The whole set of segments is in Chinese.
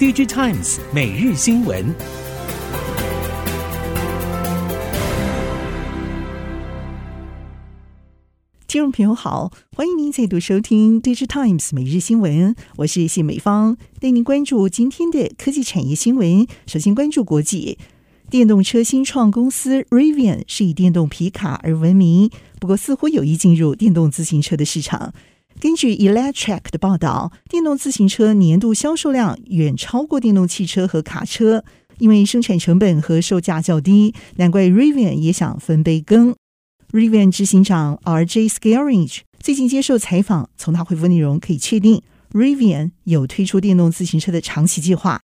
DigiTimes 每日新闻。听众朋友好，欢迎您再度收听 DigiTimes 每日新闻，我是谢美芳，带您关注今天的科技产业新闻。首先关注国际，电动车新创公司 Rivian 是以电动皮卡而闻名，不过似乎有意进入电动自行车的市场。根据 Electric 的报道，电动自行车年度销售量远超过电动汽车和卡车，因为生产成本和售价较低，难怪 Rivian 也想分杯羹。Rivian 执行长 R.J. Scaring 最近接受采访，从他回复内容可以确定，Rivian 有推出电动自行车的长期计划。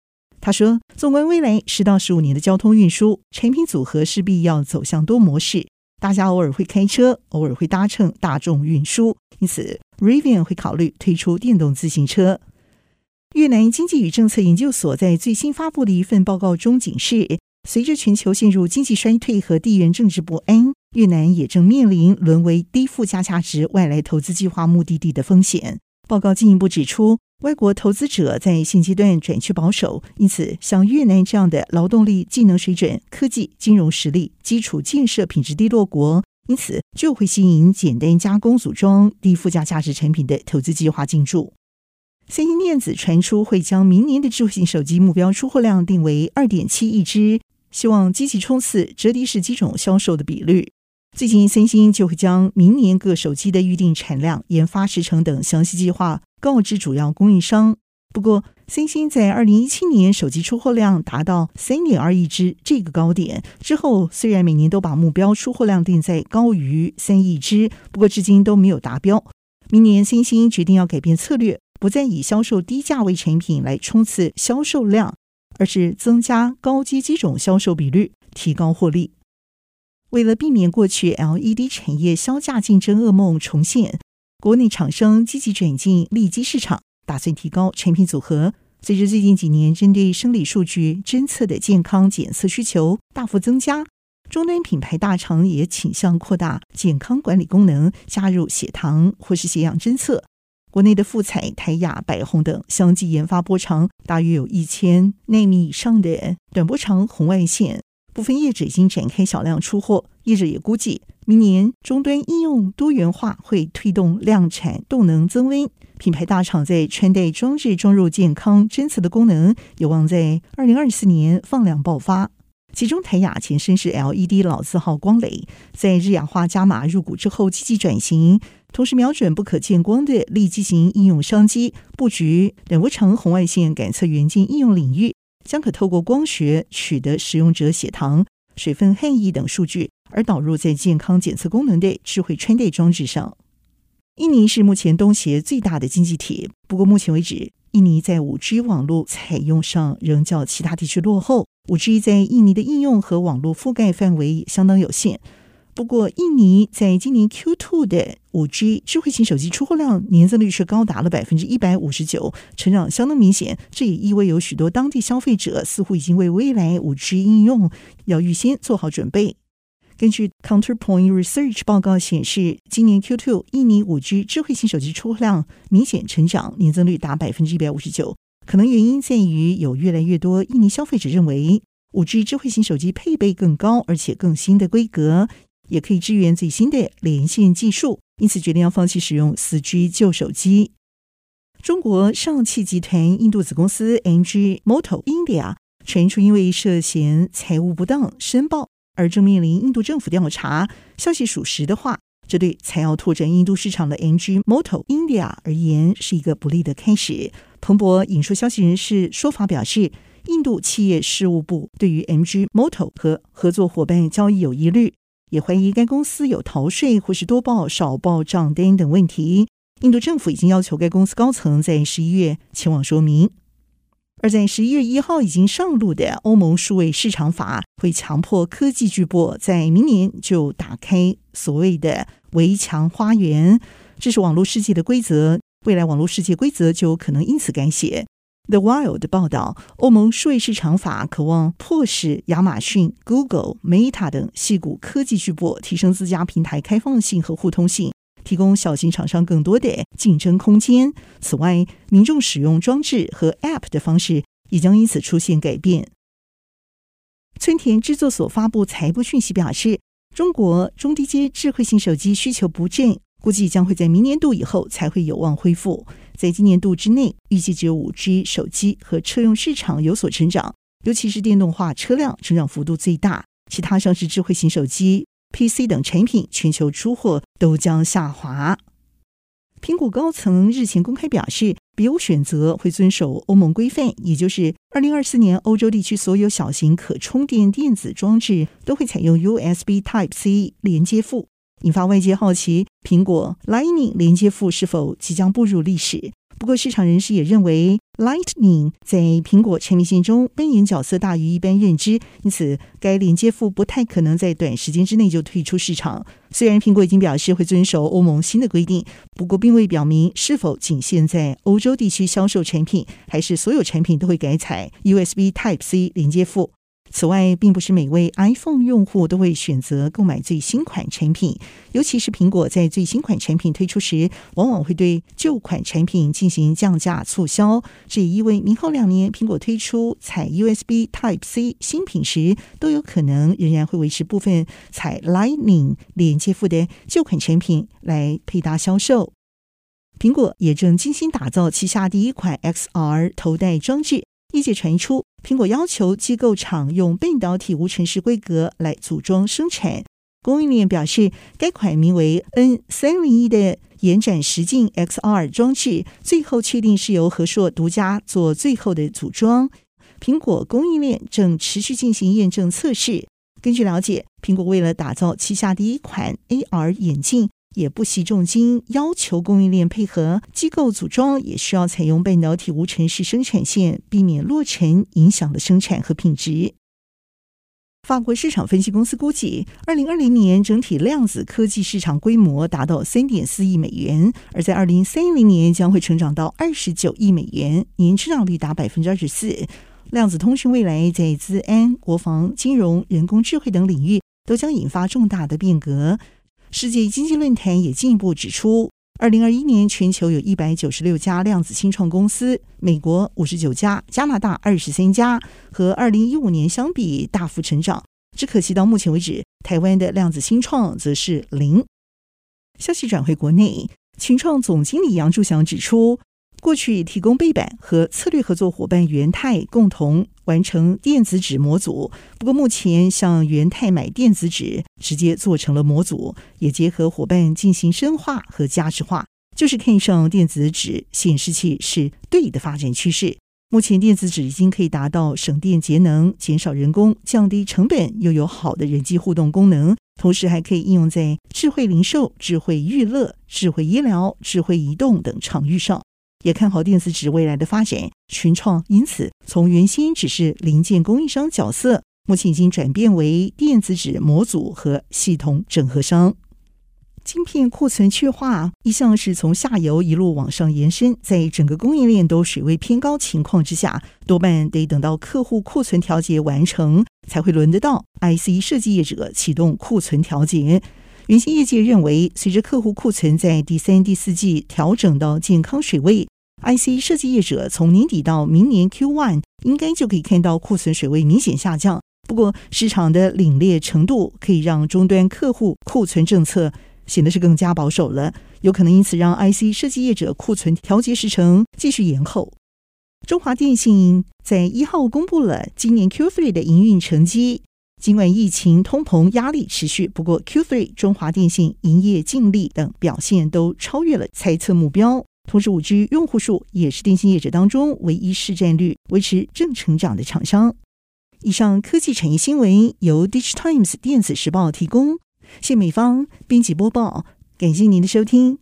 他说：“纵观未来十到十五年的交通运输，产品组合势必要走向多模式，大家偶尔会开车，偶尔会搭乘大众运输，因此 Rivian 会考虑推出电动自行车。”越南经济与政策研究所在最新发布的一份报告中警示，随着全球陷入经济衰退和地缘政治不安。越南也正面临沦为低附加价值外来投资计划目的地的风险。报告进一步指出，外国投资者在现阶段转趋保守，因此像越南这样的劳动力、技能水准、科技、金融实力、基础建设品质低落国，因此就会吸引简单加工组装、低附加价值产品的投资计划进驻。三星电子传出会将明年的智慧型手机目标出货量定为二点七亿只，希望积极冲刺折叠式机种销售的比率。最近，三星就会将明年各手机的预定产量、研发时程等详细计划告知主要供应商。不过，三星在二零一七年手机出货量达到三点二亿只这个高点之后，虽然每年都把目标出货量定在高于三亿只，不过至今都没有达标。明年，三星决定要改变策略，不再以销售低价位产品来冲刺销售量，而是增加高阶机种销售比率，提高获利。为了避免过去 LED 产业销价竞争噩梦重现，国内厂商积极转进利基市场，打算提高产品组合。随着最近几年针对生理数据侦测的健康检测需求大幅增加，终端品牌大厂也倾向扩大健康管理功能，加入血糖或是血氧侦测。国内的富采、台亚、百宏等相继研发波长大约有一千纳米以上的短波长红外线。部分业者已经展开小量出货，业者也估计明年终端应用多元化会推动量产动能增温。品牌大厂在穿戴装置装入健康侦测的功能，有望在二零二四年放量爆发。其中台亚前身是 LED 老字号光磊，在日氧化加码入股之后积极转型，同时瞄准不可见光的利基型应用商机，布局短波长红外线感测元件应用领域。将可透过光学取得使用者血糖、水分、汗液等数据，而导入在健康检测功能的智慧穿戴装置上。印尼是目前东协最大的经济体，不过目前为止，印尼在五 G 网络采用上仍较其他地区落后。五 G 在印尼的应用和网络覆盖范围相当有限。不过，印尼在今年 Q2 的五 G 智慧型手机出货量年增率却高达了百分之一百五十九，成长相当明显。这也意味有许多当地消费者似乎已经为未来五 G 应用要预先做好准备。根据 Counterpoint Research 报告显示，今年 Q2 印尼五 G 智慧型手机出货量明显成长，年增率达百分之一百五十九。可能原因在于有越来越多印尼消费者认为五 G 智慧型手机配备更高而且更新的规格。也可以支援最新的连线技术，因此决定要放弃使用四 G 旧手机。中国上汽集团印度子公司 MG Moto India 传出因为涉嫌财务不当申报而正面临印度政府调查。消息属实的话，这对才要拓展印度市场的 MG Moto India 而言是一个不利的开始。彭博引述消息人士说法表示，印度企业事务部对于 MG Moto 和合作伙伴交易有疑虑。也怀疑该公司有逃税或是多报少报账单等问题。印度政府已经要求该公司高层在十一月前往说明。而在十一月一号已经上路的欧盟数位市场法，会强迫科技巨擘在明年就打开所谓的围墙花园，这是网络世界的规则。未来网络世界规则就有可能因此改写。The Wired 报道，欧盟数位市场法渴望迫使亚马逊、Google、Meta 等矽谷科技巨擘提升自家平台开放性和互通性，提供小型厂商更多的竞争空间。此外，民众使用装置和 App 的方式也将因此出现改变。村田制作所发布财报讯息表示，中国中低阶智慧型手机需求不振，估计将会在明年度以后才会有望恢复。在今年度之内，预计只有五 G 手机和车用市场有所成长，尤其是电动化车辆成长幅度最大。其他像是智慧型手机、PC 等产品，全球出货都将下滑。苹果高层日前公开表示，别无选择，会遵守欧盟规范，也就是二零二四年欧洲地区所有小型可充电电子装置都会采用 USB Type-C 连接埠，引发外界好奇，苹果 Lightning 连接埠是否即将步入历史？不过，市场人士也认为，Lightning 在苹果产品线中扮演角色大于一般认知，因此该连接埠不太可能在短时间之内就退出市场。虽然苹果已经表示会遵守欧盟新的规定，不过并未表明是否仅限在欧洲地区销售产品，还是所有产品都会改采 USB Type-C 连接埠。此外，并不是每位 iPhone 用户都会选择购买最新款产品，尤其是苹果在最新款产品推出时，往往会对旧款产品进行降价促销。这也意味明后两年苹果推出采 USB Type-C 新品时，都有可能仍然会维持部分采 Lightning 连接埠的旧款产品来配搭销售。苹果也正精心打造旗下第一款 XR 头戴装置。业界传出，苹果要求机构厂用半导体无尘室规格来组装生产。供应链表示，该款名为 N 三零一的延展实境 XR 装置，最后确定是由和硕独家做最后的组装。苹果供应链正持续进行验证测试。根据了解，苹果为了打造旗下第一款 AR 眼镜。也不惜重金要求供应链配合机构组装，也需要采用半导体无尘室生产线，避免落尘影响了生产和品质。法国市场分析公司估计，二零二零年整体量子科技市场规模达到三点四亿美元，而在二零三零年将会成长到二十九亿美元，年成长率达百分之二十四。量子通讯未来在资安、国防、金融、人工智慧等领域都将引发重大的变革。世界经济论坛也进一步指出，二零二一年全球有一百九十六家量子新创公司，美国五十九家，加拿大二十三家，和二零一五年相比大幅成长。只可惜到目前为止，台湾的量子新创则是零。消息转回国内，群创总经理杨柱祥指出。过去提供背板和策略合作伙伴元泰共同完成电子纸模组，不过目前向元泰买电子纸，直接做成了模组，也结合伙伴进行深化和加值化，就是看上电子纸显示器是对的发展趋势。目前电子纸已经可以达到省电节能、减少人工、降低成本，又有好的人机互动功能，同时还可以应用在智慧零售、智慧娱乐、智慧医疗、智慧移动等场域上。也看好电子纸未来的发展，群创因此从原先只是零件供应商角色，目前已经转变为电子纸模组和系统整合商。晶片库存去化一向是从下游一路往上延伸，在整个供应链都水位偏高情况之下，多半得等到客户库存调节完成，才会轮得到 IC 设计业者启动库存调节。原先业界认为，随着客户库存在第三、第四季调整到健康水位，IC 设计业者从年底到明年 Q1 应该就可以看到库存水位明显下降。不过，市场的凛冽程度可以让终端客户库存政策显得是更加保守了，有可能因此让 IC 设计业者库存调节时程继续延后。中华电信在一号公布了今年 Q3 的营运成绩。尽管疫情、通膨压力持续，不过 Q3 中华电信营业净利等表现都超越了猜测目标。同时，5G 用户数也是电信业者当中唯一市占率维持正成长的厂商。以上科技产业新闻由 DigiTimes 电子时报提供，谢美芳编辑播报，感谢您的收听。